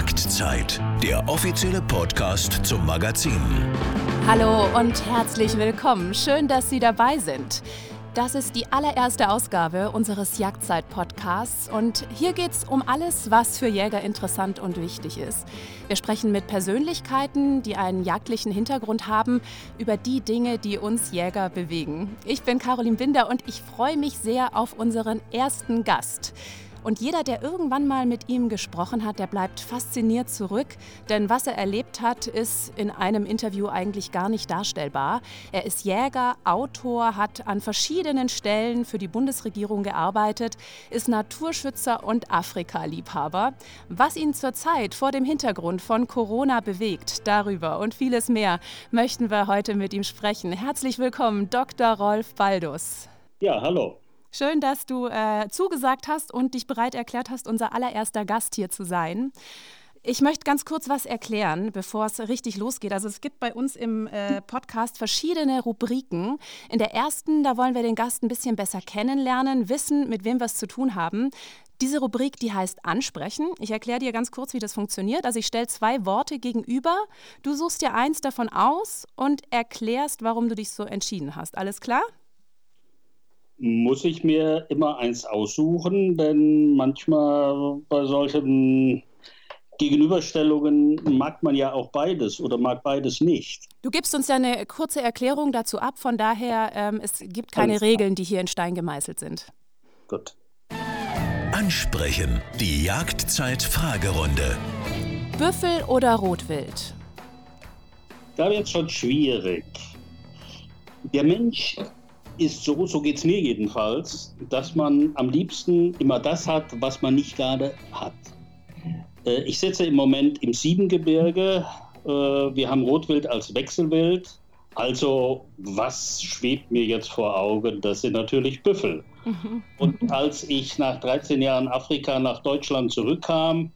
Jagdzeit, der offizielle Podcast zum Magazin. Hallo und herzlich willkommen. Schön, dass Sie dabei sind. Das ist die allererste Ausgabe unseres Jagdzeit-Podcasts und hier geht es um alles, was für Jäger interessant und wichtig ist. Wir sprechen mit Persönlichkeiten, die einen jagdlichen Hintergrund haben, über die Dinge, die uns Jäger bewegen. Ich bin Caroline Binder und ich freue mich sehr auf unseren ersten Gast. Und jeder, der irgendwann mal mit ihm gesprochen hat, der bleibt fasziniert zurück, denn was er erlebt hat, ist in einem Interview eigentlich gar nicht darstellbar. Er ist Jäger, Autor, hat an verschiedenen Stellen für die Bundesregierung gearbeitet, ist Naturschützer und Afrika-Liebhaber. Was ihn zurzeit vor dem Hintergrund von Corona bewegt, darüber und vieles mehr möchten wir heute mit ihm sprechen. Herzlich willkommen, Dr. Rolf Baldus. Ja, hallo. Schön, dass du äh, zugesagt hast und dich bereit erklärt hast, unser allererster Gast hier zu sein. Ich möchte ganz kurz was erklären, bevor es richtig losgeht. Also es gibt bei uns im äh, Podcast verschiedene Rubriken. In der ersten, da wollen wir den Gast ein bisschen besser kennenlernen, wissen, mit wem wir es zu tun haben. Diese Rubrik, die heißt Ansprechen. Ich erkläre dir ganz kurz, wie das funktioniert. Also ich stelle zwei Worte gegenüber. Du suchst dir eins davon aus und erklärst, warum du dich so entschieden hast. Alles klar? Muss ich mir immer eins aussuchen, denn manchmal bei solchen Gegenüberstellungen mag man ja auch beides oder mag beides nicht. Du gibst uns ja eine kurze Erklärung dazu ab, von daher ähm, es gibt keine Alles Regeln, die hier in Stein gemeißelt sind. Gut. Ansprechen, die Jagdzeit-Fragerunde. Büffel oder Rotwild? Da wird es schon schwierig. Der Mensch ist so, so geht es mir jedenfalls, dass man am liebsten immer das hat, was man nicht gerade hat. Äh, ich sitze im Moment im Siebengebirge. Äh, wir haben Rotwild als Wechselwild. Also, was schwebt mir jetzt vor Augen? Das sind natürlich Büffel. Mhm. Und als ich nach 13 Jahren Afrika nach Deutschland zurückkam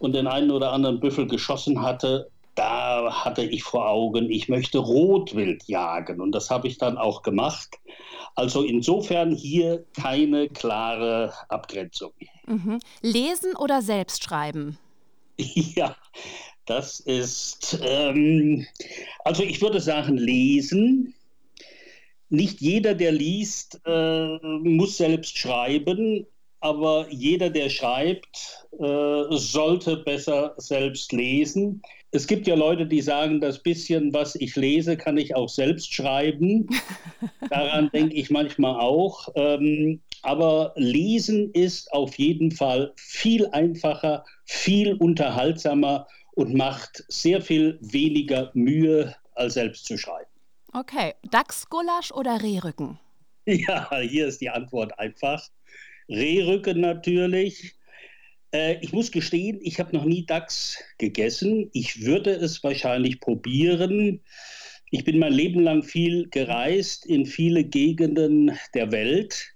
und den einen oder anderen Büffel geschossen hatte, da hatte ich vor Augen, ich möchte Rotwild jagen. Und das habe ich dann auch gemacht. Also insofern hier keine klare Abgrenzung. Mhm. Lesen oder selbst schreiben? Ja, das ist, ähm, also ich würde sagen, lesen. Nicht jeder, der liest, äh, muss selbst schreiben, aber jeder, der schreibt, äh, sollte besser selbst lesen es gibt ja Leute, die sagen, das bisschen, was ich lese, kann ich auch selbst schreiben. Daran denke ich manchmal auch. Ähm, aber lesen ist auf jeden Fall viel einfacher, viel unterhaltsamer und macht sehr viel weniger Mühe, als selbst zu schreiben. Okay, Dachsgulasch oder Rehrücken? Ja, hier ist die Antwort einfach. Rehrücken natürlich. Äh, ich muss gestehen, ich habe noch nie Dachs gegessen. Ich würde es wahrscheinlich probieren. Ich bin mein Leben lang viel gereist in viele Gegenden der Welt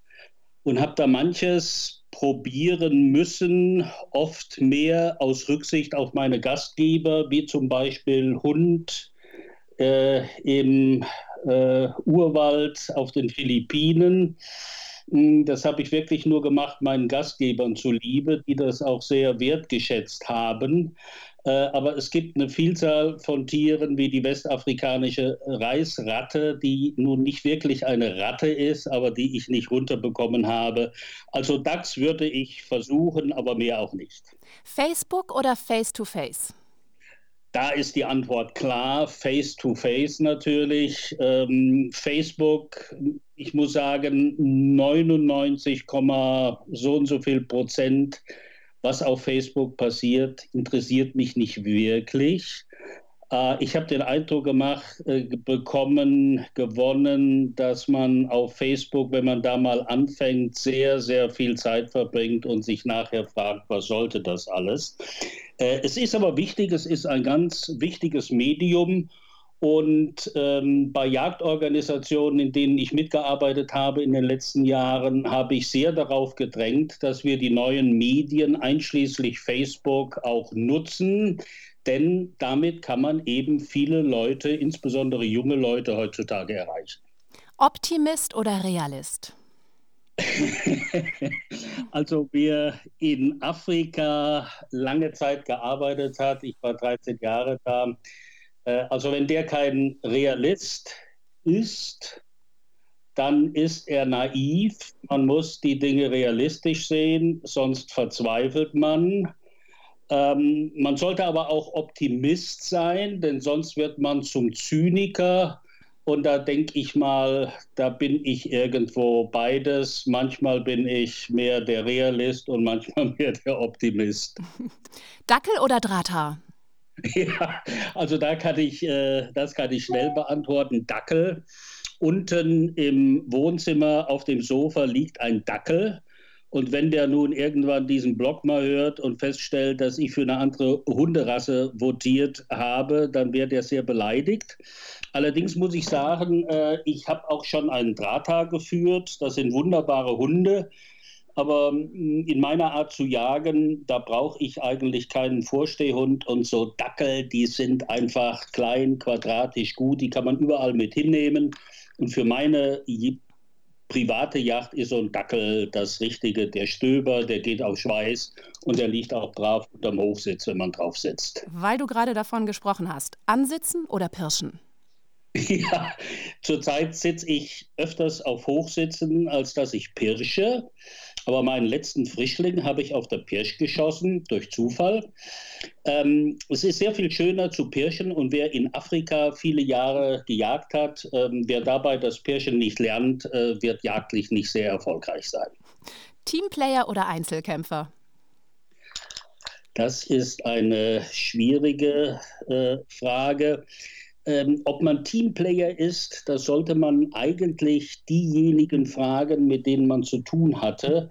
und habe da manches probieren müssen, oft mehr aus Rücksicht auf meine Gastgeber, wie zum Beispiel Hund äh, im äh, Urwald auf den Philippinen. Das habe ich wirklich nur gemacht, meinen Gastgebern zuliebe, die das auch sehr wertgeschätzt haben. Äh, aber es gibt eine Vielzahl von Tieren wie die westafrikanische Reisratte, die nun nicht wirklich eine Ratte ist, aber die ich nicht runterbekommen habe. Also DAX würde ich versuchen, aber mehr auch nicht. Facebook oder Face-to-Face? Da ist die Antwort klar, face-to-face -face natürlich. Ähm, Facebook ich muss sagen, 99, so und so viel Prozent, was auf Facebook passiert, interessiert mich nicht wirklich. Äh, ich habe den Eindruck gemacht, äh, bekommen, gewonnen, dass man auf Facebook, wenn man da mal anfängt, sehr, sehr viel Zeit verbringt und sich nachher fragt, was sollte das alles. Äh, es ist aber wichtig, es ist ein ganz wichtiges Medium und ähm, bei Jagdorganisationen, in denen ich mitgearbeitet habe in den letzten Jahren, habe ich sehr darauf gedrängt, dass wir die neuen Medien, einschließlich Facebook, auch nutzen. Denn damit kann man eben viele Leute, insbesondere junge Leute, heutzutage erreichen. Optimist oder Realist? also wer in Afrika lange Zeit gearbeitet hat, ich war 13 Jahre da, äh, also wenn der kein Realist ist, dann ist er naiv. Man muss die Dinge realistisch sehen, sonst verzweifelt man. Ähm, man sollte aber auch Optimist sein, denn sonst wird man zum Zyniker. Und da denke ich mal, da bin ich irgendwo beides. Manchmal bin ich mehr der Realist und manchmal mehr der Optimist. Dackel oder Drahthaar? Ja, also da kann ich, äh, das kann ich schnell beantworten. Dackel. Unten im Wohnzimmer auf dem Sofa liegt ein Dackel. Und wenn der nun irgendwann diesen Blog mal hört und feststellt, dass ich für eine andere Hunderasse votiert habe, dann wird er sehr beleidigt. Allerdings muss ich sagen, äh, ich habe auch schon einen Drata geführt. Das sind wunderbare Hunde. Aber mm, in meiner Art zu jagen, da brauche ich eigentlich keinen Vorstehhund und so Dackel, die sind einfach klein, quadratisch gut, die kann man überall mit hinnehmen. Und für meine private Yacht ist so ein Dackel das Richtige. Der Stöber, der geht auf Schweiß und der liegt auch brav unterm Hochsitz, wenn man drauf sitzt. Weil du gerade davon gesprochen hast, ansitzen oder pirschen? Ja, zurzeit sitze ich öfters auf Hochsitzen, als dass ich pirsche. Aber meinen letzten Frischling habe ich auf der Pirsch geschossen, durch Zufall. Ähm, es ist sehr viel schöner zu pirschen und wer in Afrika viele Jahre gejagt hat, ähm, wer dabei das Pirschen nicht lernt, äh, wird jagdlich nicht sehr erfolgreich sein. Teamplayer oder Einzelkämpfer? Das ist eine schwierige äh, Frage. Ähm, ob man Teamplayer ist, das sollte man eigentlich diejenigen fragen, mit denen man zu tun hatte.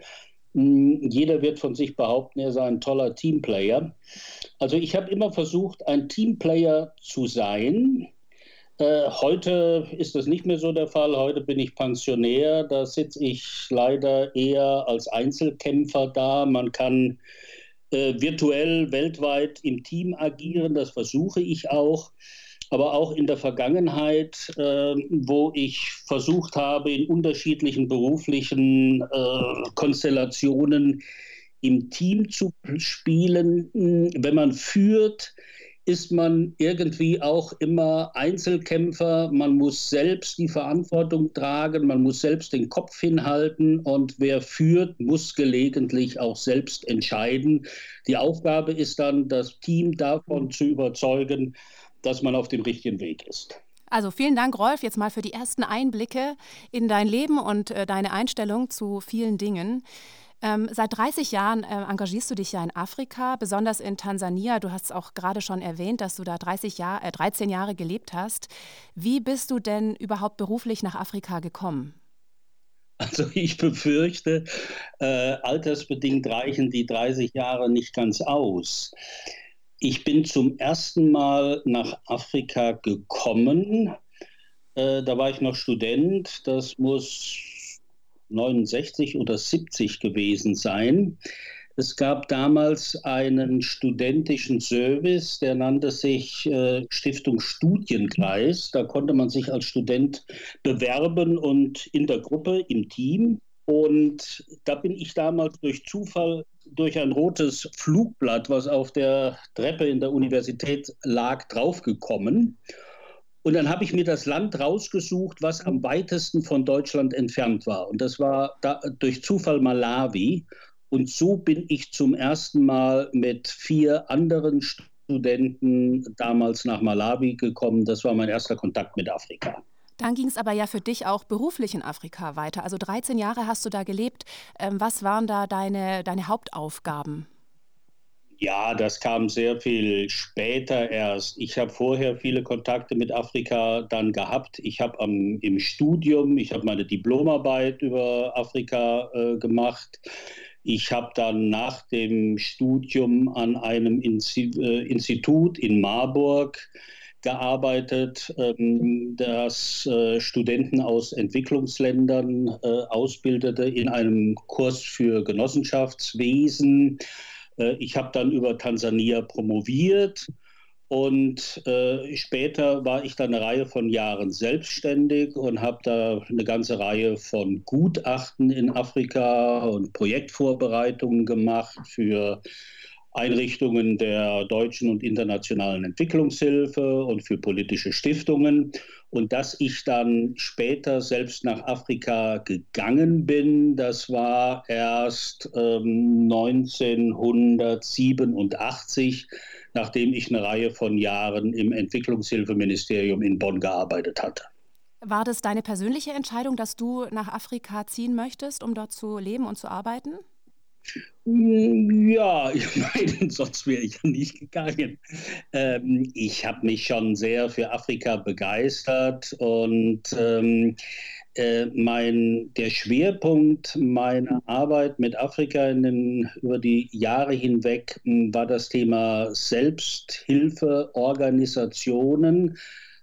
Hm, jeder wird von sich behaupten, er sei ein toller Teamplayer. Also ich habe immer versucht, ein Teamplayer zu sein. Äh, heute ist das nicht mehr so der Fall. Heute bin ich Pensionär. Da sitze ich leider eher als Einzelkämpfer da. Man kann äh, virtuell weltweit im Team agieren. Das versuche ich auch aber auch in der Vergangenheit, äh, wo ich versucht habe, in unterschiedlichen beruflichen äh, Konstellationen im Team zu spielen. Wenn man führt, ist man irgendwie auch immer Einzelkämpfer. Man muss selbst die Verantwortung tragen, man muss selbst den Kopf hinhalten und wer führt, muss gelegentlich auch selbst entscheiden. Die Aufgabe ist dann, das Team davon zu überzeugen, dass man auf dem richtigen Weg ist. Also vielen Dank, Rolf, jetzt mal für die ersten Einblicke in dein Leben und äh, deine Einstellung zu vielen Dingen. Ähm, seit 30 Jahren äh, engagierst du dich ja in Afrika, besonders in Tansania. Du hast es auch gerade schon erwähnt, dass du da 30 Jahr, äh, 13 Jahre gelebt hast. Wie bist du denn überhaupt beruflich nach Afrika gekommen? Also ich befürchte, äh, altersbedingt reichen die 30 Jahre nicht ganz aus. Ich bin zum ersten Mal nach Afrika gekommen. Äh, da war ich noch Student. Das muss 69 oder 70 gewesen sein. Es gab damals einen studentischen Service, der nannte sich äh, Stiftung Studienkreis. Da konnte man sich als Student bewerben und in der Gruppe, im Team. Und da bin ich damals durch Zufall durch ein rotes Flugblatt, was auf der Treppe in der Universität lag, draufgekommen. Und dann habe ich mir das Land rausgesucht, was am weitesten von Deutschland entfernt war. Und das war da, durch Zufall Malawi. Und so bin ich zum ersten Mal mit vier anderen Studenten damals nach Malawi gekommen. Das war mein erster Kontakt mit Afrika. Dann ging es aber ja für dich auch beruflich in Afrika weiter. Also 13 Jahre hast du da gelebt. Ähm, was waren da deine, deine Hauptaufgaben? Ja, das kam sehr viel später erst. Ich habe vorher viele Kontakte mit Afrika dann gehabt. Ich habe im Studium, ich habe meine Diplomarbeit über Afrika äh, gemacht. Ich habe dann nach dem Studium an einem äh, Institut in Marburg gearbeitet, ähm, das äh, Studenten aus Entwicklungsländern äh, ausbildete in einem Kurs für Genossenschaftswesen. Äh, ich habe dann über Tansania promoviert Und äh, später war ich dann eine Reihe von Jahren selbstständig und habe da eine ganze Reihe von Gutachten in Afrika und Projektvorbereitungen gemacht für Einrichtungen der deutschen und internationalen Entwicklungshilfe und für politische Stiftungen. Und dass ich dann später selbst nach Afrika gegangen bin, das war erst ähm, 1987, nachdem ich eine Reihe von Jahren im Entwicklungshilfeministerium in Bonn gearbeitet hatte. War das deine persönliche Entscheidung, dass du nach Afrika ziehen möchtest, um dort zu leben und zu arbeiten? Hm, ja, ich meine, sonst wäre ich ja nicht gegangen. Ähm, ich habe mich schon sehr für Afrika begeistert und ähm, äh, mein, der Schwerpunkt meiner Arbeit mit Afrika den, über die Jahre hinweg hm, war das Thema Selbsthilfeorganisationen.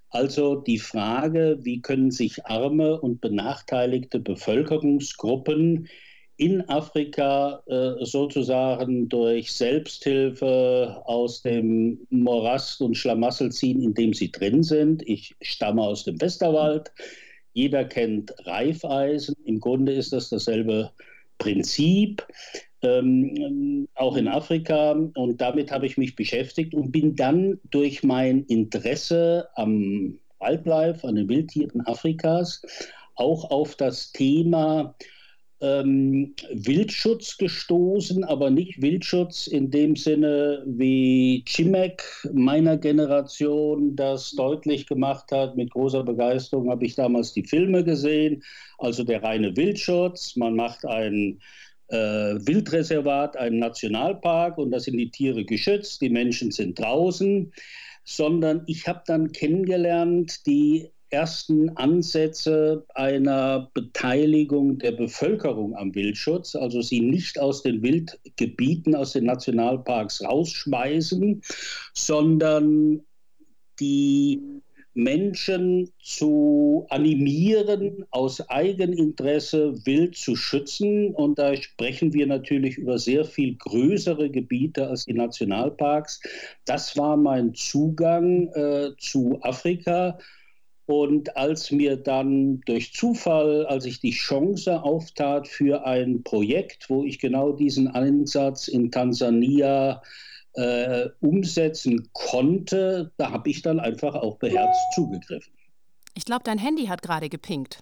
Also die Frage, wie können sich arme und benachteiligte Bevölkerungsgruppen in Afrika äh, sozusagen durch Selbsthilfe aus dem Morast und Schlamassel ziehen, in dem sie drin sind. Ich stamme aus dem Westerwald. Jeder kennt Reifeisen. Im Grunde ist das dasselbe Prinzip, ähm, auch in Afrika. Und damit habe ich mich beschäftigt und bin dann durch mein Interesse am Wildlife, an den Wildtieren Afrikas, auch auf das Thema ähm, Wildschutz gestoßen, aber nicht Wildschutz in dem Sinne, wie Chimek meiner Generation das deutlich gemacht hat. Mit großer Begeisterung habe ich damals die Filme gesehen. Also der reine Wildschutz. Man macht ein äh, Wildreservat, einen Nationalpark und da sind die Tiere geschützt, die Menschen sind draußen. Sondern ich habe dann kennengelernt die ersten Ansätze einer Beteiligung der Bevölkerung am Wildschutz, also sie nicht aus den Wildgebieten, aus den Nationalparks rausschmeißen, sondern die Menschen zu animieren, aus Eigeninteresse wild zu schützen. Und da sprechen wir natürlich über sehr viel größere Gebiete als die Nationalparks. Das war mein Zugang äh, zu Afrika. Und als mir dann durch Zufall, als ich die Chance auftat für ein Projekt, wo ich genau diesen Einsatz in Tansania äh, umsetzen konnte, da habe ich dann einfach auch beherzt zugegriffen. Ich glaube, dein Handy hat gerade gepinkt.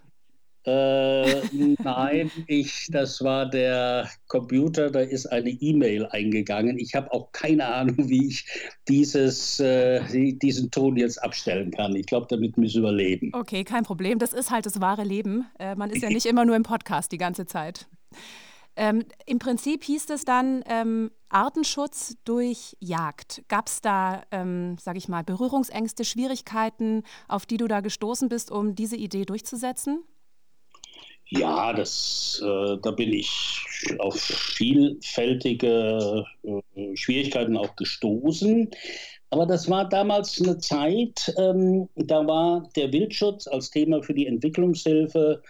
Äh, nein, ich, das war der Computer, da ist eine E-Mail eingegangen. Ich habe auch keine Ahnung, wie ich dieses, äh, diesen Ton jetzt abstellen kann. Ich glaube, damit müssen wir leben. Okay, kein Problem. Das ist halt das wahre Leben. Äh, man ist ja nicht immer nur im Podcast die ganze Zeit. Ähm, Im Prinzip hieß es dann ähm, Artenschutz durch Jagd. Gab es da, ähm, sage ich mal, Berührungsängste, Schwierigkeiten, auf die du da gestoßen bist, um diese Idee durchzusetzen? Ja, das, äh, da bin ich auf vielfältige äh, Schwierigkeiten auch gestoßen. Aber das war damals eine Zeit, ähm, da war der Wildschutz als Thema für die Entwicklungshilfe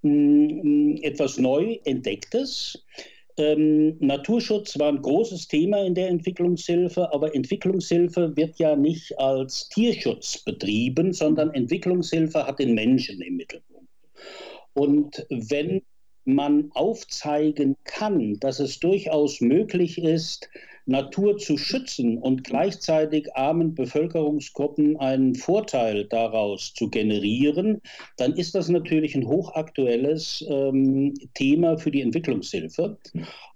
mh, etwas neu entdecktes. Ähm, Naturschutz war ein großes Thema in der Entwicklungshilfe, aber Entwicklungshilfe wird ja nicht als Tierschutz betrieben, sondern Entwicklungshilfe hat den Menschen im Mittelpunkt. Und wenn man aufzeigen kann, dass es durchaus möglich ist, Natur zu schützen und gleichzeitig armen Bevölkerungsgruppen einen Vorteil daraus zu generieren, dann ist das natürlich ein hochaktuelles ähm, Thema für die Entwicklungshilfe.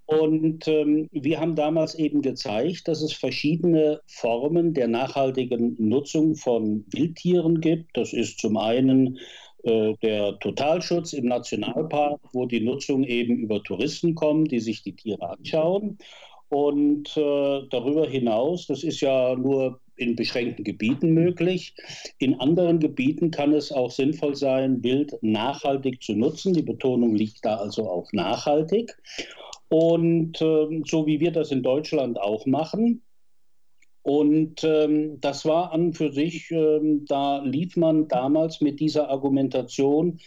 Und ähm, wir haben damals eben gezeigt, dass es verschiedene Formen der nachhaltigen Nutzung von Wildtieren gibt. Das ist zum einen der Totalschutz im Nationalpark, wo die Nutzung eben über Touristen kommt, die sich die Tiere anschauen. Und äh, darüber hinaus, das ist ja nur in beschränkten Gebieten möglich. In anderen Gebieten kann es auch sinnvoll sein, Wild nachhaltig zu nutzen. Die Betonung liegt da also auf nachhaltig. Und äh, so wie wir das in Deutschland auch machen, und ähm, das war an für sich, ähm, da lief man damals mit dieser Argumentation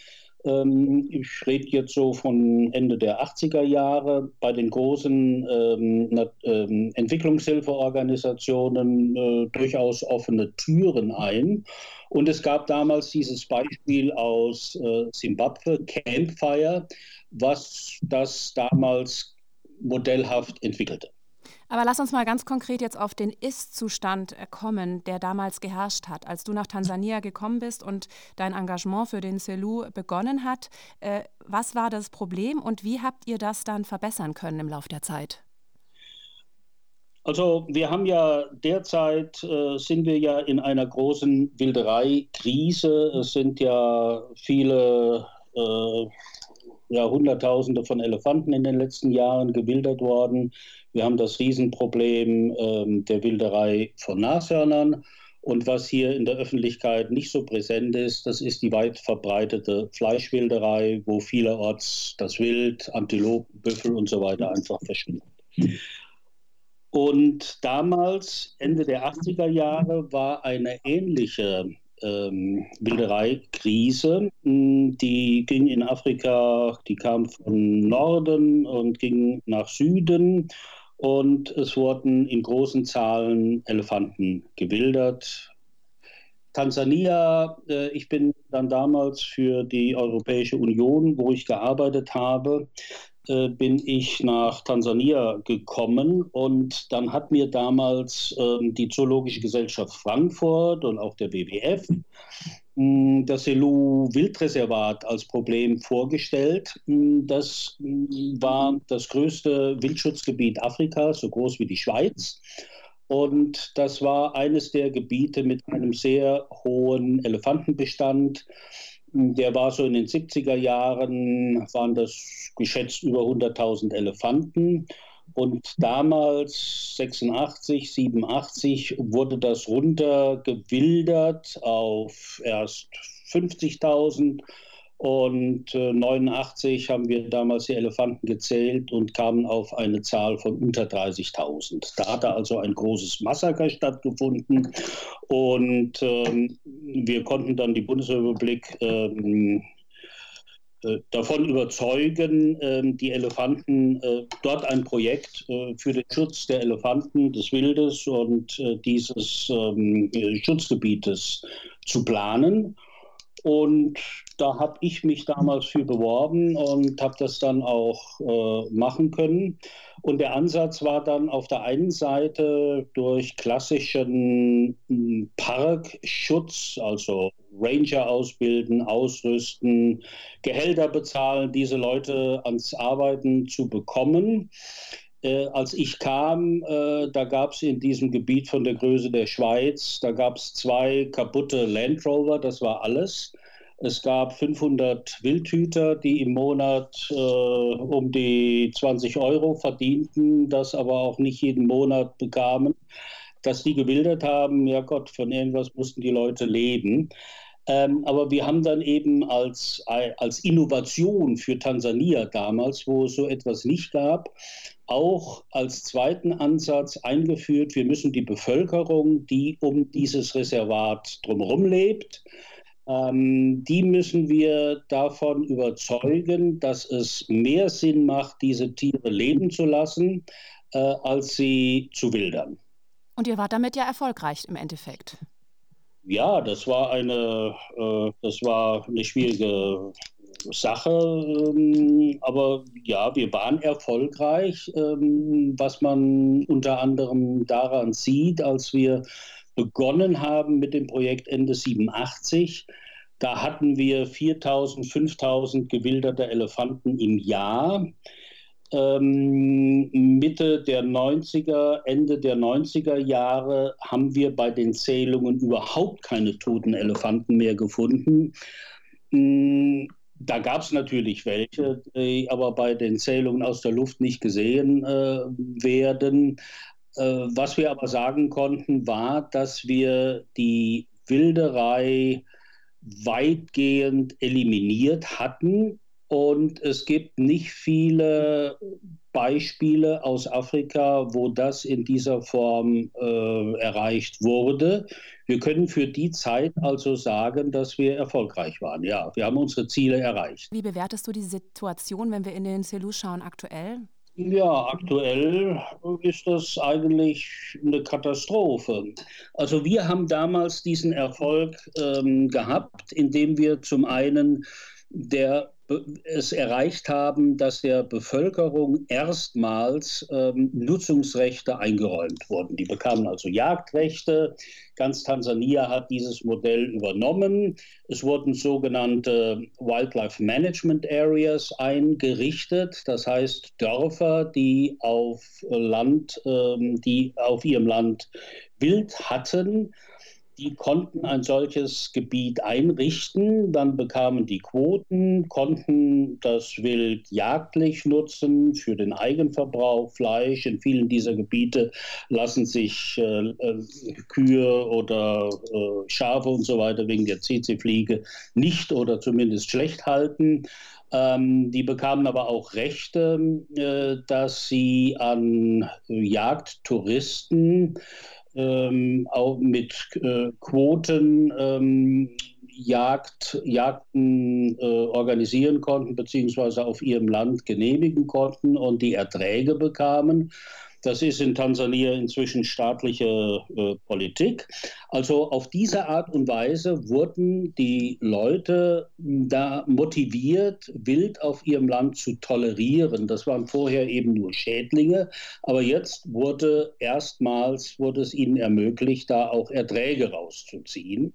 Ähm, ich rede jetzt so von Ende der 80er Jahre bei den großen ähm, ähm, Entwicklungshilfeorganisationen äh, durchaus offene Türen ein. Und es gab damals dieses Beispiel aus äh, Simbabwe, Campfire, was das damals modellhaft entwickelte. Aber lass uns mal ganz konkret jetzt auf den Ist-Zustand äh, kommen, der damals geherrscht hat. Als du nach Tansania gekommen bist und dein Engagement für den CELU begonnen hat, äh, was war das Problem und wie habt ihr das dann verbessern können im Laufe der Zeit? Also wir haben ja derzeit äh, sind wir ja in einer großen Wilderei-Krise. Es sind ja viele äh, ja, Hunderttausende von Elefanten in den letzten Jahren gewildert worden. Wir haben das Riesenproblem ähm, der Wilderei von Nashörnern. Und was hier in der Öffentlichkeit nicht so präsent ist, das ist die weit verbreitete Fleischwilderei, wo vielerorts das Wild, Antilopen, Büffel und so weiter einfach verschwindet. Und damals, Ende der 80er Jahre, war eine ähnliche ähm, Wildereikrise. Hm, die ging in Afrika, die kam von Norden und ging nach Süden und es wurden in großen Zahlen Elefanten gewildert. Tansania, äh, ich bin dann damals für die Europäische Union, wo ich gearbeitet habe, äh, bin ich nach Tansania gekommen und dann hat mir damals äh, die Zoologische Gesellschaft Frankfurt und auch der WWF das Selu Wildreservat als Problem vorgestellt. Das war das größte Wildschutzgebiet Afrikas, so groß wie die Schweiz. Und das war eines der Gebiete mit einem sehr hohen Elefantenbestand. Der war so in den 70er Jahren, waren das geschätzt über 100.000 Elefanten. Und damals, 86, 87, wurde das runtergewildert auf erst 50.000. Und äh, 89 haben wir damals die Elefanten gezählt und kamen auf eine Zahl von unter 30.000. Da hatte also ein großes Massaker stattgefunden und ähm, wir konnten dann die Bundesrepublik ähm, äh, davon überzeugen, ähm, die Elefanten, äh, dort ein Projekt äh, für den Schutz der Elefanten, des Wildes und dieses ähm, Schutzgebietes zu planen. Und da habe ich mich damals für beworben und habe das dann auch äh, machen können. Und der Ansatz war dann auf der einen Seite durch klassischen hm, Parkschutz, also Ranger ausbilden, ausrüsten, Gehälter bezahlen, diese Leute ans Arbeiten zu bekommen. Äh, als ich kam, äh, da gab es in diesem Gebiet von der Größe der Schweiz, da gab es zwei kaputte Land Rover, das war alles. Es gab 500 Wildhüter, die im Monat äh, um die 20 Euro verdienten, das aber auch nicht jeden Monat bekamen. Dass die gewildert haben, ja Gott, von irgendwas mussten die Leute leben. Ähm, aber wir haben dann eben als, als Innovation für Tansania damals, wo es so etwas nicht gab, auch als zweiten Ansatz eingeführt, wir müssen die Bevölkerung, die um dieses Reservat drumherum lebt, ähm, die müssen wir davon überzeugen, dass es mehr Sinn macht, diese Tiere leben zu lassen, äh, als sie zu wildern. Und ihr wart damit ja erfolgreich im Endeffekt. Ja, das war eine, äh, das war eine schwierige Sache, ähm, aber ja, wir waren erfolgreich, ähm, was man unter anderem daran sieht, als wir begonnen haben mit dem Projekt Ende 87. Da hatten wir 4000, 5000 gewilderte Elefanten im Jahr. Ähm, Mitte der 90er, Ende der 90er Jahre haben wir bei den Zählungen überhaupt keine toten Elefanten mehr gefunden. Da gab es natürlich welche, die aber bei den Zählungen aus der Luft nicht gesehen äh, werden. Äh, was wir aber sagen konnten, war, dass wir die Wilderei weitgehend eliminiert hatten Und es gibt nicht viele Beispiele aus Afrika, wo das in dieser Form äh, erreicht wurde. Wir können für die Zeit also sagen, dass wir erfolgreich waren. Ja, wir haben unsere Ziele erreicht. Wie bewertest du die Situation, wenn wir in den Selous schauen, aktuell? Ja, aktuell ist das eigentlich eine Katastrophe. Also wir haben damals diesen Erfolg ähm, gehabt, indem wir zum einen der es erreicht haben, dass der Bevölkerung erstmals ähm, Nutzungsrechte eingeräumt wurden. Die bekamen also Jagdrechte. Ganz Tansania hat dieses Modell übernommen. Es wurden sogenannte Wildlife Management Areas eingerichtet, das heißt Dörfer, die auf Land, ähm, die auf ihrem Land Wild hatten die konnten ein solches Gebiet einrichten, dann bekamen die Quoten, konnten das Wild jagdlich nutzen für den Eigenverbrauch, Fleisch. In vielen dieser Gebiete lassen sich äh, äh, Kühe oder äh, Schafe und so weiter wegen der CC-Fliege nicht oder zumindest schlecht halten. Ähm, die bekamen aber auch Rechte, äh, dass sie an Jagdtouristen ähm, auch mit äh, Quoten ähm, Jagd, Jagden äh, organisieren konnten, beziehungsweise auf ihrem Land genehmigen konnten und die Erträge bekamen. Das ist in Tansania inzwischen staatliche äh, Politik. Also auf diese Art und Weise wurden die Leute da motiviert, Wild auf ihrem Land zu tolerieren. Das waren vorher eben nur Schädlinge, aber jetzt wurde erstmals wurde es ihnen ermöglicht, da auch Erträge rauszuziehen.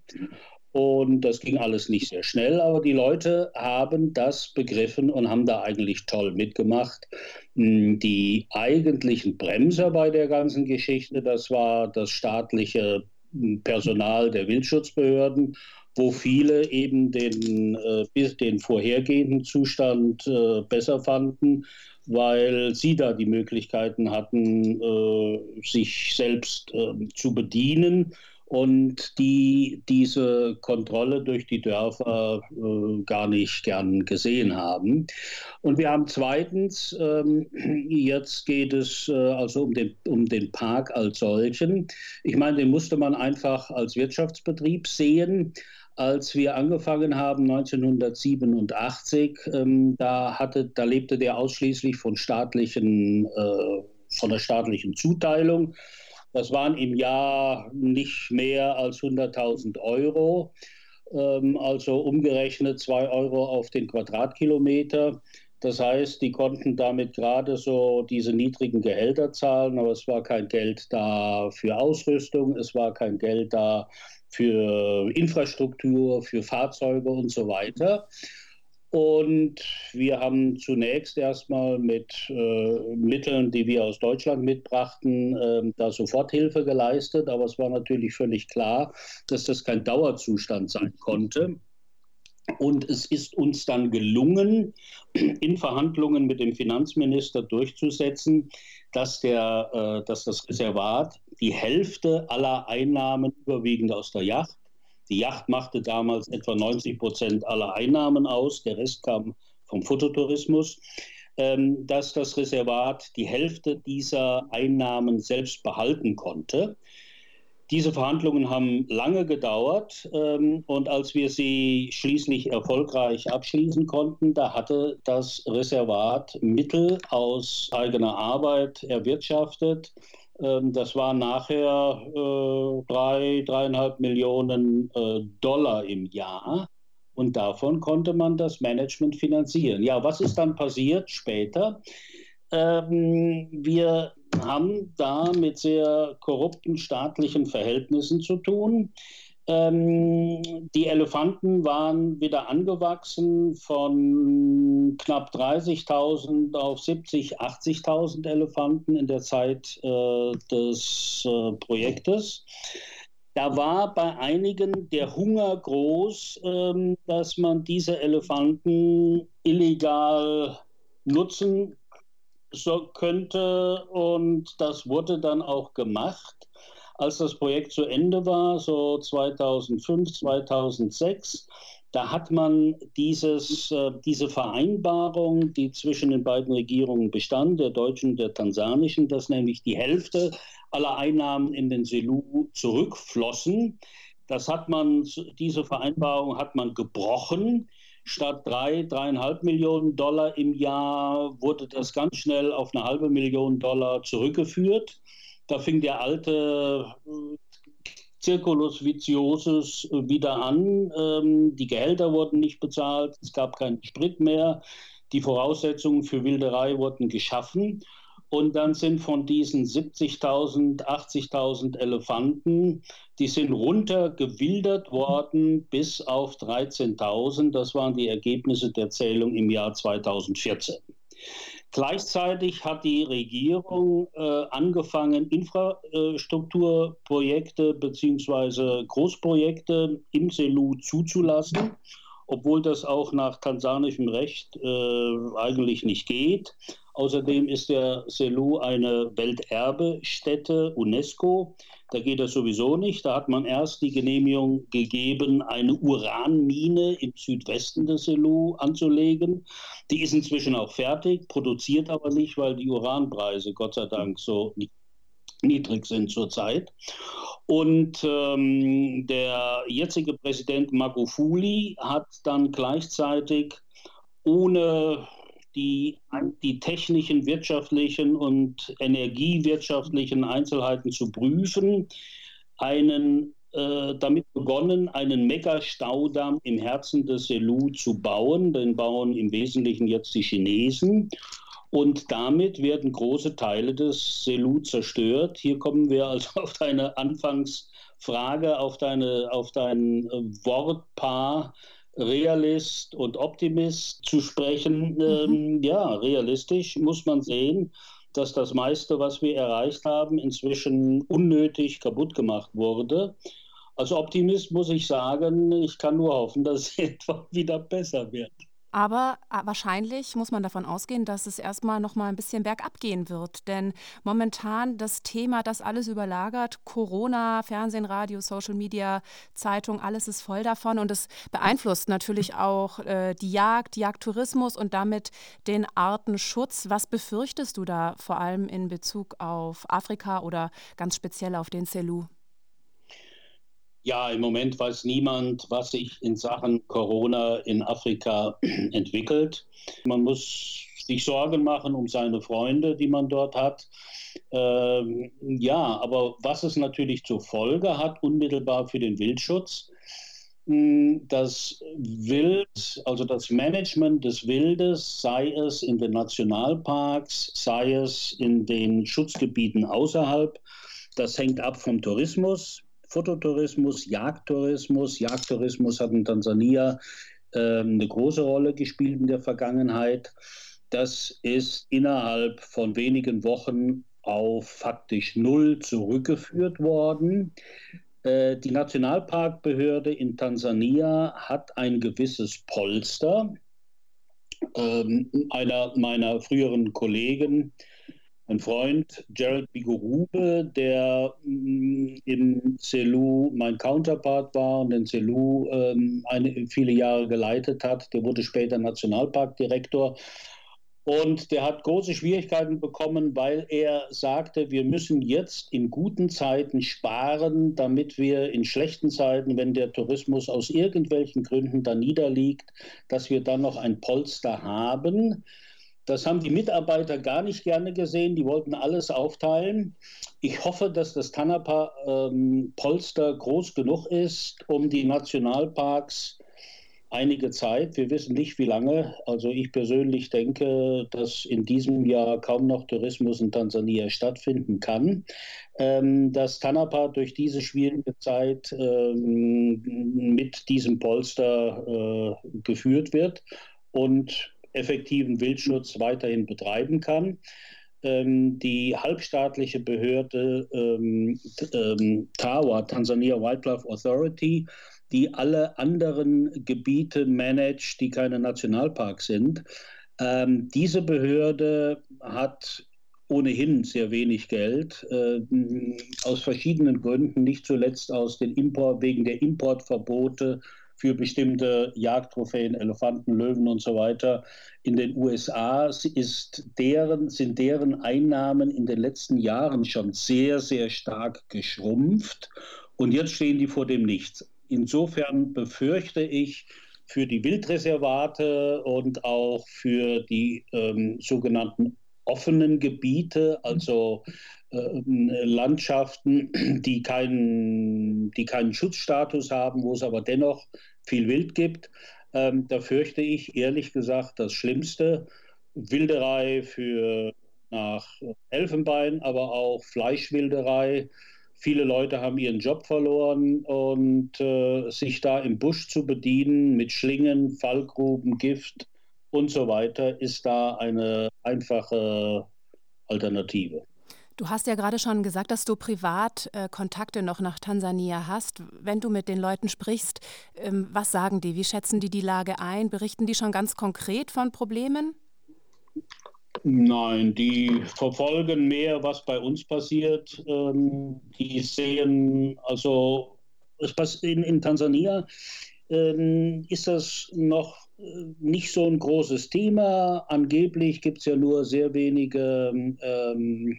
Und das ging alles nicht sehr schnell, aber die Leute haben das begriffen und haben da eigentlich toll mitgemacht. Hm, die eigentlichen Bremser bei der ganzen Geschichte, das war das staatliche hm, Personal der Wildschutzbehörden, wo viele eben den, äh, den vorhergehenden Zustand äh, besser fanden, weil sie da die Möglichkeiten hatten, äh, sich selbst äh, zu bedienen und die diese Kontrolle durch die Dörfer äh, gar nicht gern gesehen haben. Und wir haben zweitens, ähm, jetzt geht es äh, also um den, um den Park als solchen. Ich meine, den musste man einfach als Wirtschaftsbetrieb sehen als wir angefangen haben 1987, ähm, da, hatte, da lebte der ausschließlich von staatlichen, äh, von der staatlichen Zuteilung. Das waren im Jahr nicht mehr als 100.000 Euro, ähm, also umgerechnet 2 Euro auf den Quadratkilometer. Das heißt, die konnten damit gerade so diese niedrigen Gehälter zahlen, aber es war kein Geld da für Ausrüstung, es war kein Geld da für Infrastruktur, für Fahrzeuge und so weiter. Und wir haben zunächst erstmal mit äh, Mitteln, die wir aus Deutschland mitbrachten, äh, da Soforthilfe geleistet. Aber es war natürlich völlig klar, dass das kein Dauerzustand sein konnte. Und es ist uns dann gelungen, in Verhandlungen mit dem Finanzminister durchzusetzen, dass, der, äh, dass das Reservat die Hälfte aller Einnahmen überwiegend aus der Yacht die Yacht machte damals etwa 90 Prozent aller Einnahmen aus, der Rest kam vom Fototourismus, ähm, dass das Reservat die Hälfte dieser Einnahmen selbst behalten konnte. Diese Verhandlungen haben lange gedauert ähm, und als wir sie schließlich erfolgreich abschließen konnten, da hatte das Reservat Mittel aus eigener Arbeit erwirtschaftet, das waren nachher äh, drei, dreieinhalb Millionen äh, Dollar im Jahr. Und davon konnte man das Management finanzieren. Ja, was ist dann passiert später? Ähm, wir haben da mit sehr korrupten staatlichen Verhältnissen zu tun. Ähm, die Elefanten waren wieder angewachsen von knapp 30.000 auf 70.000, 80.000 Elefanten in der Zeit äh, des äh, Projektes. Da war bei einigen der Hunger groß, ähm, dass man diese Elefanten illegal nutzen so könnte und das wurde dann auch gemacht als das Projekt zu Ende war, so 2005, 2006, Da hat man dieses, äh, diese Vereinbarung, die zwischen den beiden Regierungen bestand, der deutschen und der tansanischen, dass nämlich die Hälfte aller Einnahmen in den Selu zurückflossen. Das hat man, diese Vereinbarung hat man gebrochen. Statt drei, dreieinhalb Millionen Dollar im Jahr wurde das ganz schnell auf eine halbe Million Dollar zurückgeführt. Da fing der alte äh, Circulus Viciosus wieder an. Ähm, die Gehälter wurden nicht bezahlt, es gab keinen Sprit mehr, die Voraussetzungen für Wilderei wurden geschaffen. Und dann sind von diesen 70.000, 80.000 Elefanten, die sind runtergewildert worden bis auf 13.000. Das waren die Ergebnisse der Zählung im Jahr 2014. Gleichzeitig hat die Regierung äh, angefangen, Infrastrukturprojekte bzw. Großprojekte im Selu zuzulassen, obwohl das auch nach tansanischem Recht äh, eigentlich nicht geht. Außerdem ist der Selu eine Welterbestätte UNESCO. Da geht das sowieso nicht. Da hat man erst die Genehmigung gegeben, eine Uranmine im Südwesten des Selu anzulegen. Die ist inzwischen auch fertig, produziert aber nicht, weil die Uranpreise Gott sei Dank so niedrig sind zurzeit. Und ähm, der jetzige Präsident Magufuli hat dann gleichzeitig ohne die, die technischen, wirtschaftlichen und energiewirtschaftlichen Einzelheiten zu prüfen, einen äh, damit begonnen, einen Mega-Staudamm im Herzen des Selu zu bauen. Den bauen im Wesentlichen jetzt die Chinesen. Und damit werden große Teile des Selu zerstört. Hier kommen wir also auf deine Anfangsfrage, auf, deine, auf dein äh, Wortpaar Realist und Optimist zu sprechen. Mhm. Ähm, ja, realistisch muss man sehen, dass das meiste, was wir erreicht haben, inzwischen unnötig kaputt gemacht wurde. Als Optimist muss ich sagen, ich kann nur hoffen, dass es etwa wieder besser wird. Aber äh, wahrscheinlich muss man davon ausgehen, dass es erstmal noch mal ein bisschen bergab gehen wird. Denn momentan das Thema, das alles überlagert, Corona, Fernsehen, Radio, Social Media, Zeitung, alles ist voll davon. Und es beeinflusst natürlich auch äh, die Jagd, Jagdtourismus und damit den Artenschutz. Was befürchtest du da vor allem in Bezug auf Afrika oder ganz speziell auf den Selu? Ja, im Moment weiß niemand, was sich in Sachen Corona in Afrika entwickelt. Man muss sich Sorgen machen um seine Freunde, die man dort hat. Ähm, ja, aber was es natürlich zur Folge hat, unmittelbar für den Wildschutz, hm, das Wild, also das Management des Wildes, sei es in den Nationalparks, sei es in den Schutzgebieten außerhalb, das hängt ab vom Tourismus. Fototourismus, Jagdtourismus. Jagdtourismus hat in Tansania äh, eine große Rolle gespielt in der Vergangenheit. Das ist innerhalb von wenigen Wochen auf faktisch null zurückgeführt worden. Äh, die Nationalparkbehörde in Tansania hat ein gewisses Polster. Ähm, einer meiner früheren Kollegen ein Freund, Gerald Bigorube, der mm, im CELU mein Counterpart war und den CELU ähm, viele Jahre geleitet hat. Der wurde später Nationalparkdirektor. Und der hat große Schwierigkeiten bekommen, weil er sagte, wir müssen jetzt in guten Zeiten sparen, damit wir in schlechten Zeiten, wenn der Tourismus aus irgendwelchen Gründen da niederliegt, dass wir dann noch ein Polster haben. Das haben die Mitarbeiter gar nicht gerne gesehen. Die wollten alles aufteilen. Ich hoffe, dass das Tanapa-Polster ähm, groß genug ist, um die Nationalparks einige Zeit, wir wissen nicht wie lange, also ich persönlich denke, dass in diesem Jahr kaum noch Tourismus in Tansania stattfinden kann, ähm, dass Tanapa durch diese schwierige Zeit ähm, mit diesem Polster äh, geführt wird und effektiven Wildschutz weiterhin betreiben kann. Ähm, die halbstaatliche Behörde ähm, ähm, TAWA, Tansania Wildlife Authority, die alle anderen Gebiete managt, die keine Nationalparks sind. Ähm, diese Behörde hat ohnehin sehr wenig Geld, äh, aus verschiedenen Gründen, nicht zuletzt aus den Import, wegen der Importverbote für bestimmte Jagdtrophäen, Elefanten, Löwen und so weiter. In den USA ist deren, sind deren Einnahmen in den letzten Jahren schon sehr, sehr stark geschrumpft. Und jetzt stehen die vor dem Nichts. Insofern befürchte ich, für die Wildreservate und auch für die ähm, sogenannten offenen Gebiete, also Landschaften, die keinen, die keinen Schutzstatus haben, wo es aber dennoch viel Wild gibt. Ähm, da fürchte ich ehrlich gesagt das Schlimmste. Wilderei für nach Elfenbein, aber auch Fleischwilderei. Viele Leute haben ihren Job verloren und äh, sich da im Busch zu bedienen mit Schlingen, Fallgruben, Gift und so weiter, ist da eine einfache Alternative. Du hast ja gerade schon gesagt, dass du privat äh, Kontakte noch nach Tansania hast. Wenn du mit den Leuten sprichst, ähm, was sagen die? Wie schätzen die die Lage ein? Berichten die schon ganz konkret von Problemen? Nein, die verfolgen mehr, was bei uns passiert. Ähm, die sehen, also in, in Tansania ähm, ist das noch äh, nicht so ein großes Thema. Angeblich gibt es ja nur sehr wenige ähm,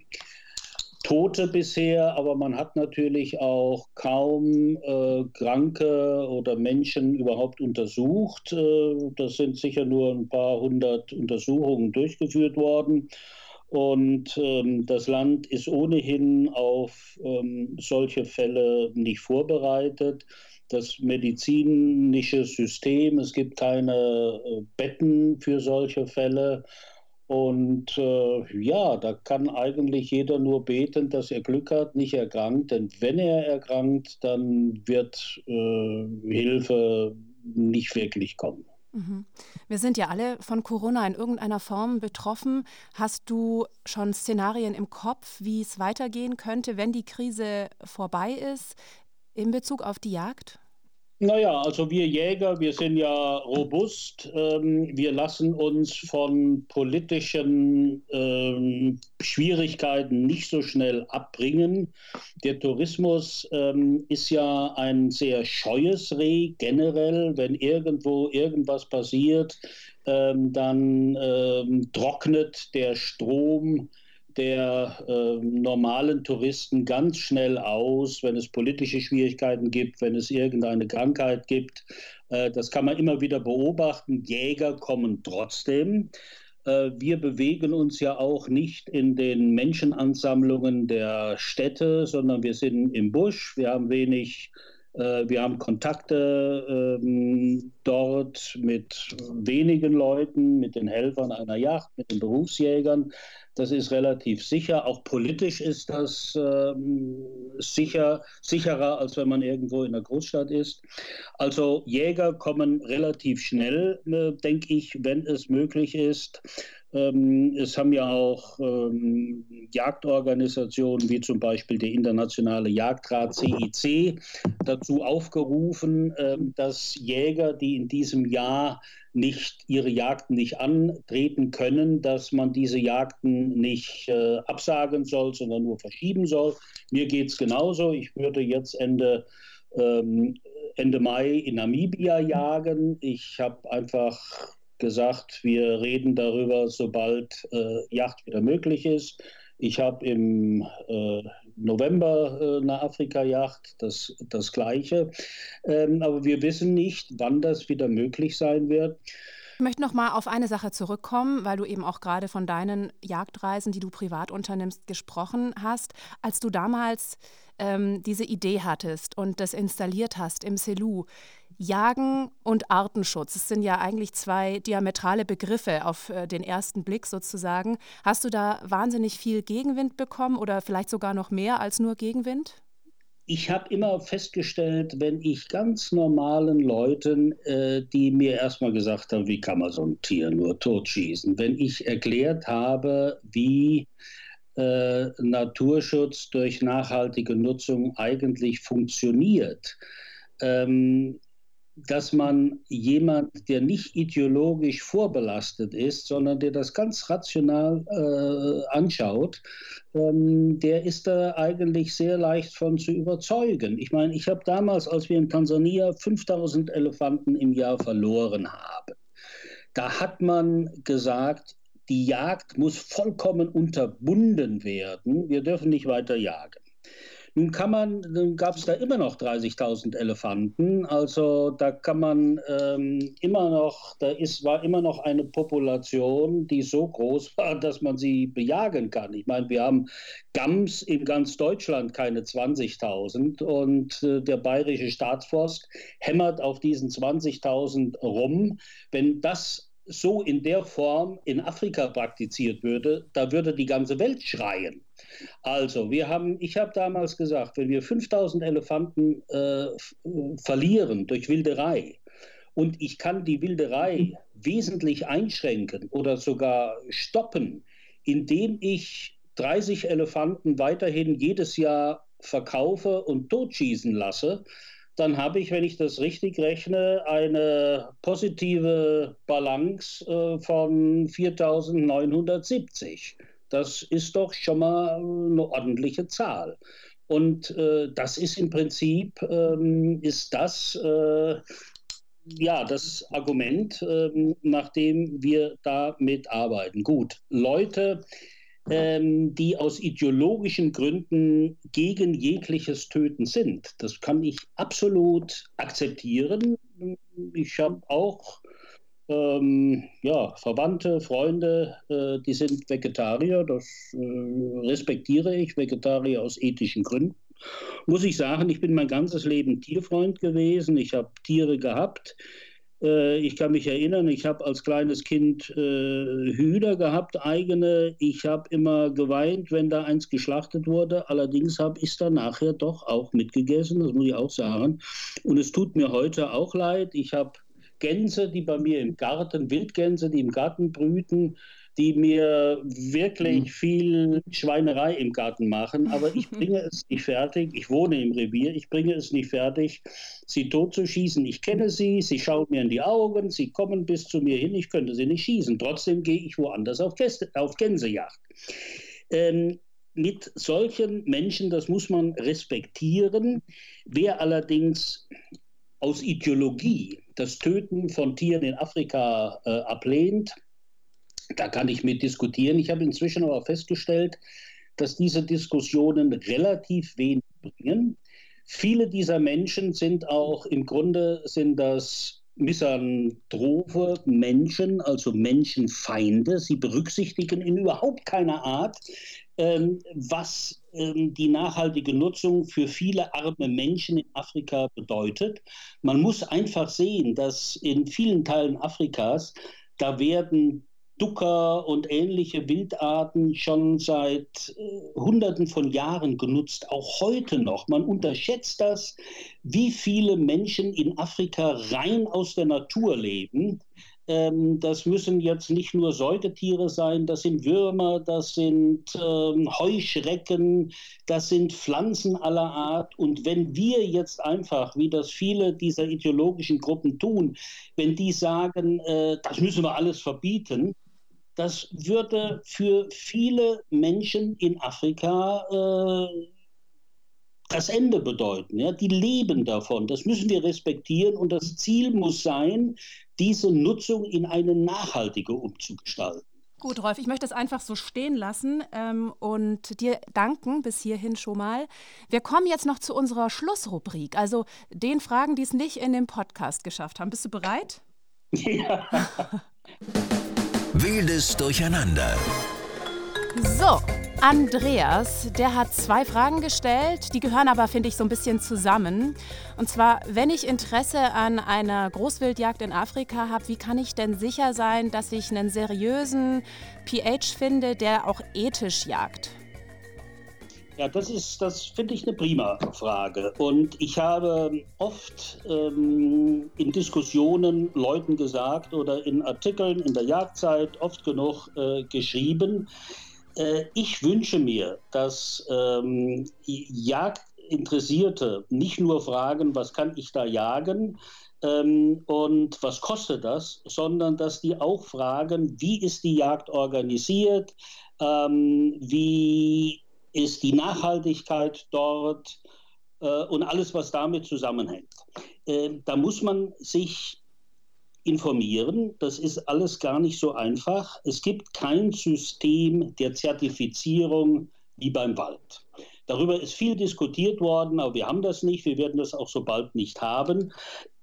Tote bisher, aber man hat natürlich auch kaum äh, Kranke oder Menschen überhaupt untersucht. Äh, das sind sicher nur ein paar hundert Untersuchungen durchgeführt worden. Und ähm, das Land ist ohnehin auf ähm, solche Fälle nicht vorbereitet. Das medizinische System, es gibt keine äh, Betten für solche Fälle. Und äh, ja, da kann eigentlich jeder nur beten, dass er Glück hat, nicht erkrankt. Denn wenn er erkrankt, dann wird äh, Hilfe nicht wirklich kommen. Mhm. Wir sind ja alle von Corona in irgendeiner Form betroffen. Hast du schon Szenarien im Kopf, wie es weitergehen könnte, wenn die Krise vorbei ist, in Bezug auf die Jagd? Naja, also wir Jäger, wir sind ja robust. Ähm, wir lassen uns von politischen ähm, Schwierigkeiten nicht so schnell abbringen. Der Tourismus ähm, ist ja ein sehr scheues Reh generell. Wenn irgendwo irgendwas passiert, ähm, dann ähm, trocknet der Strom der äh, normalen Touristen ganz schnell aus, wenn es politische Schwierigkeiten gibt, wenn es irgendeine Krankheit gibt. Äh, das kann man immer wieder beobachten. Jäger kommen trotzdem. Äh, wir bewegen uns ja auch nicht in den Menschenansammlungen der Städte, sondern wir sind im Busch. Wir haben wenig äh, wir haben Kontakte ähm, dort mit wenigen Leuten, mit den Helfern einer Yacht, mit den Berufsjägern. Das ist relativ sicher. Auch politisch ist das äh, sicher, sicherer, als wenn man irgendwo in der Großstadt ist. Also Jäger kommen relativ schnell, äh, denke ich, wenn es möglich ist. Ähm, es haben ja auch ähm, Jagdorganisationen wie zum Beispiel der Internationale Jagdrat CIC dazu aufgerufen, ähm, dass Jäger, die in diesem Jahr nicht ihre Jagden nicht antreten können, dass man diese Jagden nicht äh, absagen soll, sondern nur verschieben soll. Mir geht es genauso. Ich würde jetzt Ende Ende Mai in Namibia jagen. Ich habe einfach gesagt, wir reden darüber, sobald äh, Yacht wieder möglich ist. Ich habe im äh, November äh, eine Afrika-Yacht, das, das gleiche. Ähm, aber wir wissen nicht, wann das wieder möglich sein wird. Ich möchte noch mal auf eine Sache zurückkommen, weil du eben auch gerade von deinen Jagdreisen, die du privat unternimmst, gesprochen hast. Als du damals ähm, diese Idee hattest und das installiert hast im Selu, Jagen und Artenschutz, das sind ja eigentlich zwei diametrale Begriffe auf äh, den ersten Blick sozusagen. Hast du da wahnsinnig viel Gegenwind bekommen oder vielleicht sogar noch mehr als nur Gegenwind? Ich habe immer festgestellt, wenn ich ganz normalen Leuten, äh, die mir erstmal gesagt haben, wie kann man so ein Tier nur totschießen, wenn ich erklärt habe, wie äh, Naturschutz durch nachhaltige Nutzung eigentlich funktioniert, ähm, dass man jemand, der nicht ideologisch vorbelastet ist, sondern der das ganz rational äh, anschaut, ähm, der ist da eigentlich sehr leicht von zu überzeugen. Ich meine, ich habe damals, als wir in Tansania 5000 Elefanten im Jahr verloren haben, da hat man gesagt, die Jagd muss vollkommen unterbunden werden. Wir dürfen nicht weiter jagen. Nun kann man, gab es da immer noch 30.000 Elefanten. Also da kann man ähm, immer noch, da ist, war immer noch eine Population, die so groß war, dass man sie bejagen kann. Ich meine, wir haben Gams in ganz Deutschland keine 20.000 und äh, der bayerische Staatsforst hämmert auf diesen 20.000 rum. Wenn das so in der Form in Afrika praktiziert würde, da würde die ganze Welt schreien. Also, wir haben, ich habe damals gesagt, wenn wir 5000 Elefanten äh, verlieren durch Wilderei und ich kann die Wilderei wesentlich einschränken oder sogar stoppen, indem ich 30 Elefanten weiterhin jedes Jahr verkaufe und totschießen lasse, dann habe ich, wenn ich das richtig rechne, eine positive Balance äh, von 4970. Das ist doch schon mal eine ordentliche Zahl. Und äh, das ist im Prinzip, ähm, ist das äh, ja, das Argument, ähm, nach dem wir damit arbeiten. Gut, Leute, ähm, die aus ideologischen Gründen gegen jegliches Töten sind. Das kann ich absolut akzeptieren. Ich habe auch ähm, ja, Verwandte, Freunde, äh, die sind Vegetarier. Das äh, respektiere ich, Vegetarier aus ethischen Gründen. Muss ich sagen, ich bin mein ganzes Leben Tierfreund gewesen. Ich habe Tiere gehabt. Äh, ich kann mich erinnern, ich habe als kleines Kind äh, Hühner gehabt, eigene. Ich habe immer geweint, wenn da eins geschlachtet wurde. Allerdings habe ich es dann nachher doch auch mitgegessen, das muss ich auch sagen. Und es tut mir heute auch leid. Ich habe Gänse, die bei mir im Garten, Wildgänse, die im Garten brüten, die mir wirklich mhm. viel Schweinerei im Garten machen, aber ich bringe es nicht fertig. Ich wohne im Revier, ich bringe es nicht fertig, sie totzuschießen. Ich kenne sie, sie schauen mir in die Augen, sie kommen bis zu mir hin, ich könnte sie nicht schießen. Trotzdem gehe ich woanders auf, Gäste, auf Gänsejagd. Ähm, mit solchen Menschen, das muss man respektieren. Wer allerdings aus Ideologie das Töten von Tieren in Afrika äh, ablehnt, da kann ich mit diskutieren. Ich habe inzwischen aber festgestellt, dass diese Diskussionen relativ wenig bringen. Viele dieser Menschen sind auch im Grunde sind das Misanthrope Menschen, also Menschenfeinde. Sie berücksichtigen in überhaupt keiner Art, ähm, was ähm, die nachhaltige Nutzung für viele arme Menschen in Afrika bedeutet. Man muss einfach sehen, dass in vielen Teilen Afrikas, da werden Ducker und ähnliche Wildarten schon seit äh, Hunderten von Jahren genutzt, auch heute noch. Man unterschätzt das, wie viele Menschen in Afrika rein aus der Natur leben. Ähm, das müssen jetzt nicht nur Säugetiere sein, das sind Würmer, das sind ähm, Heuschrecken, das sind Pflanzen aller Art. Und wenn wir jetzt einfach, wie das viele dieser ideologischen Gruppen tun, wenn die sagen, äh, das müssen wir alles verbieten, das würde für viele Menschen in Afrika äh, das Ende bedeuten. Ja? Die leben davon. Das müssen wir respektieren und das Ziel muss sein, diese Nutzung in eine nachhaltige umzugestalten. Gut, Rolf, ich möchte es einfach so stehen lassen ähm, und dir danken bis hierhin schon mal. Wir kommen jetzt noch zu unserer Schlussrubrik, also den Fragen, die es nicht in den Podcast geschafft haben. Bist du bereit? Ja. Wildes Durcheinander. So, Andreas, der hat zwei Fragen gestellt, die gehören aber, finde ich, so ein bisschen zusammen. Und zwar, wenn ich Interesse an einer Großwildjagd in Afrika habe, wie kann ich denn sicher sein, dass ich einen seriösen PH finde, der auch ethisch jagt? Ja, das ist, das finde ich eine prima Frage. Und ich habe oft ähm, in Diskussionen Leuten gesagt oder in Artikeln in der Jagdzeit oft genug äh, geschrieben, äh, ich wünsche mir, dass ähm, Jagd Interessierte nicht nur fragen, was kann ich da jagen ähm, und was kostet das, sondern dass die auch fragen, wie ist die Jagd organisiert, ähm, wie ist die Nachhaltigkeit dort äh, und alles, was damit zusammenhängt. Äh, da muss man sich informieren. Das ist alles gar nicht so einfach. Es gibt kein System der Zertifizierung wie beim Wald. Darüber ist viel diskutiert worden, aber wir haben das nicht. Wir werden das auch so bald nicht haben.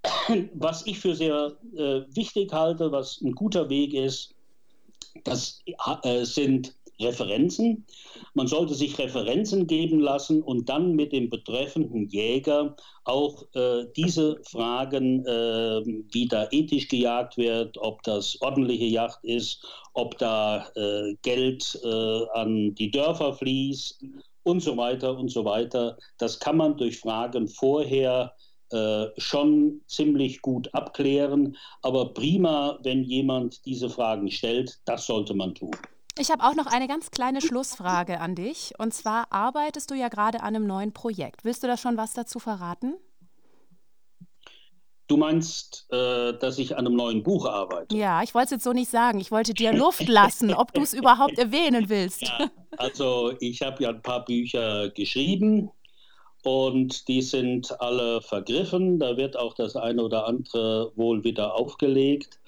Was ich für sehr äh, wichtig halte, was ein guter Weg ist, das äh, sind Referenzen. Man sollte sich Referenzen geben lassen und dann mit dem betreffenden Jäger auch äh, diese Fragen, äh, wie da ethisch gejagt wird, ob das ordentliche Jagd ist, ob da äh, Geld äh, an die Dörfer fließt und so weiter und so weiter. Das kann man durch Fragen vorher äh, schon ziemlich gut abklären. Aber prima, wenn jemand diese Fragen stellt, das sollte man tun. Ich habe auch noch eine ganz kleine Schlussfrage an dich. Und zwar arbeitest du ja gerade an einem neuen Projekt. Willst du da schon was dazu verraten? Du meinst, äh, dass ich an einem neuen Buch arbeite? Ja, ich wollte es jetzt so nicht sagen. Ich wollte dir Luft lassen, ob du es überhaupt erwähnen willst. Ja, also ich habe ja ein paar Bücher geschrieben und die sind alle vergriffen. Da wird auch das eine oder andere wohl wieder aufgelegt.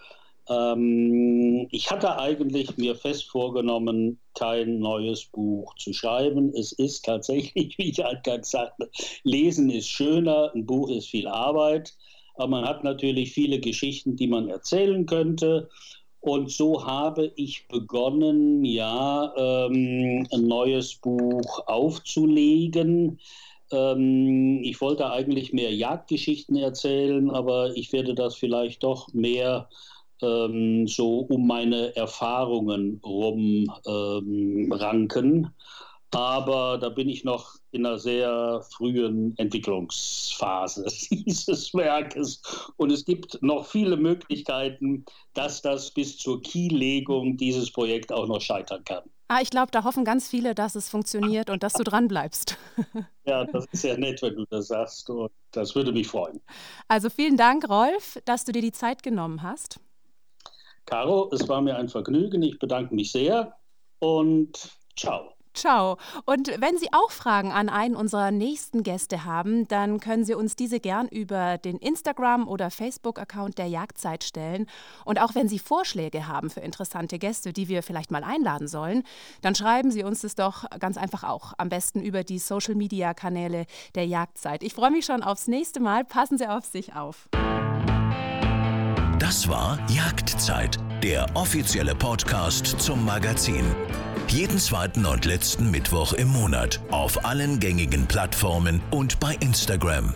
Ähm, ich hatte eigentlich mir fest vorgenommen, kein neues Buch zu schreiben. Es ist tatsächlich, wie ich eingangs sagte, Lesen ist schöner, ein Buch ist viel Arbeit, aber man hat natürlich viele Geschichten, die man erzählen könnte. Und so habe ich begonnen, ja, ähm, ein neues Buch aufzulegen. Ähm, ich wollte eigentlich mehr Jagdgeschichten erzählen, aber ich werde das vielleicht doch mehr ähm, so um meine Erfahrungen rumranken. Ähm, aber da bin ich noch in einer sehr frühen Entwicklungsphase dieses Werkes. Und es gibt noch viele Möglichkeiten, dass das bis zur Kiellegung dieses Projekt auch noch scheitern kann. Ah, ich glaube, da hoffen ganz viele, dass es funktioniert und dass du dran bleibst. Ja, das ist ja nett, wenn du das sagst. Und das würde mich freuen. Also vielen Dank, Rolf, dass du dir die Zeit genommen hast. Caro, es war mir ein Vergnügen. Ich bedanke mich sehr und ciao. Ciao. Und wenn Sie auch Fragen an einen unserer nächsten Gäste haben, dann können Sie uns diese gern über den Instagram- oder Facebook-Account der Jagdzeit stellen. Und auch wenn Sie Vorschläge haben für interessante Gäste, die wir vielleicht mal einladen sollen, dann schreiben Sie uns das doch ganz einfach auch. Am besten über die Social-Media-Kanäle der Jagdzeit. Ich freue mich schon aufs nächste Mal. Passen Sie auf sich auf. Das war Jagdzeit, der offizielle Podcast zum Magazin. Jeden zweiten und letzten Mittwoch im Monat auf allen gängigen Plattformen und bei Instagram.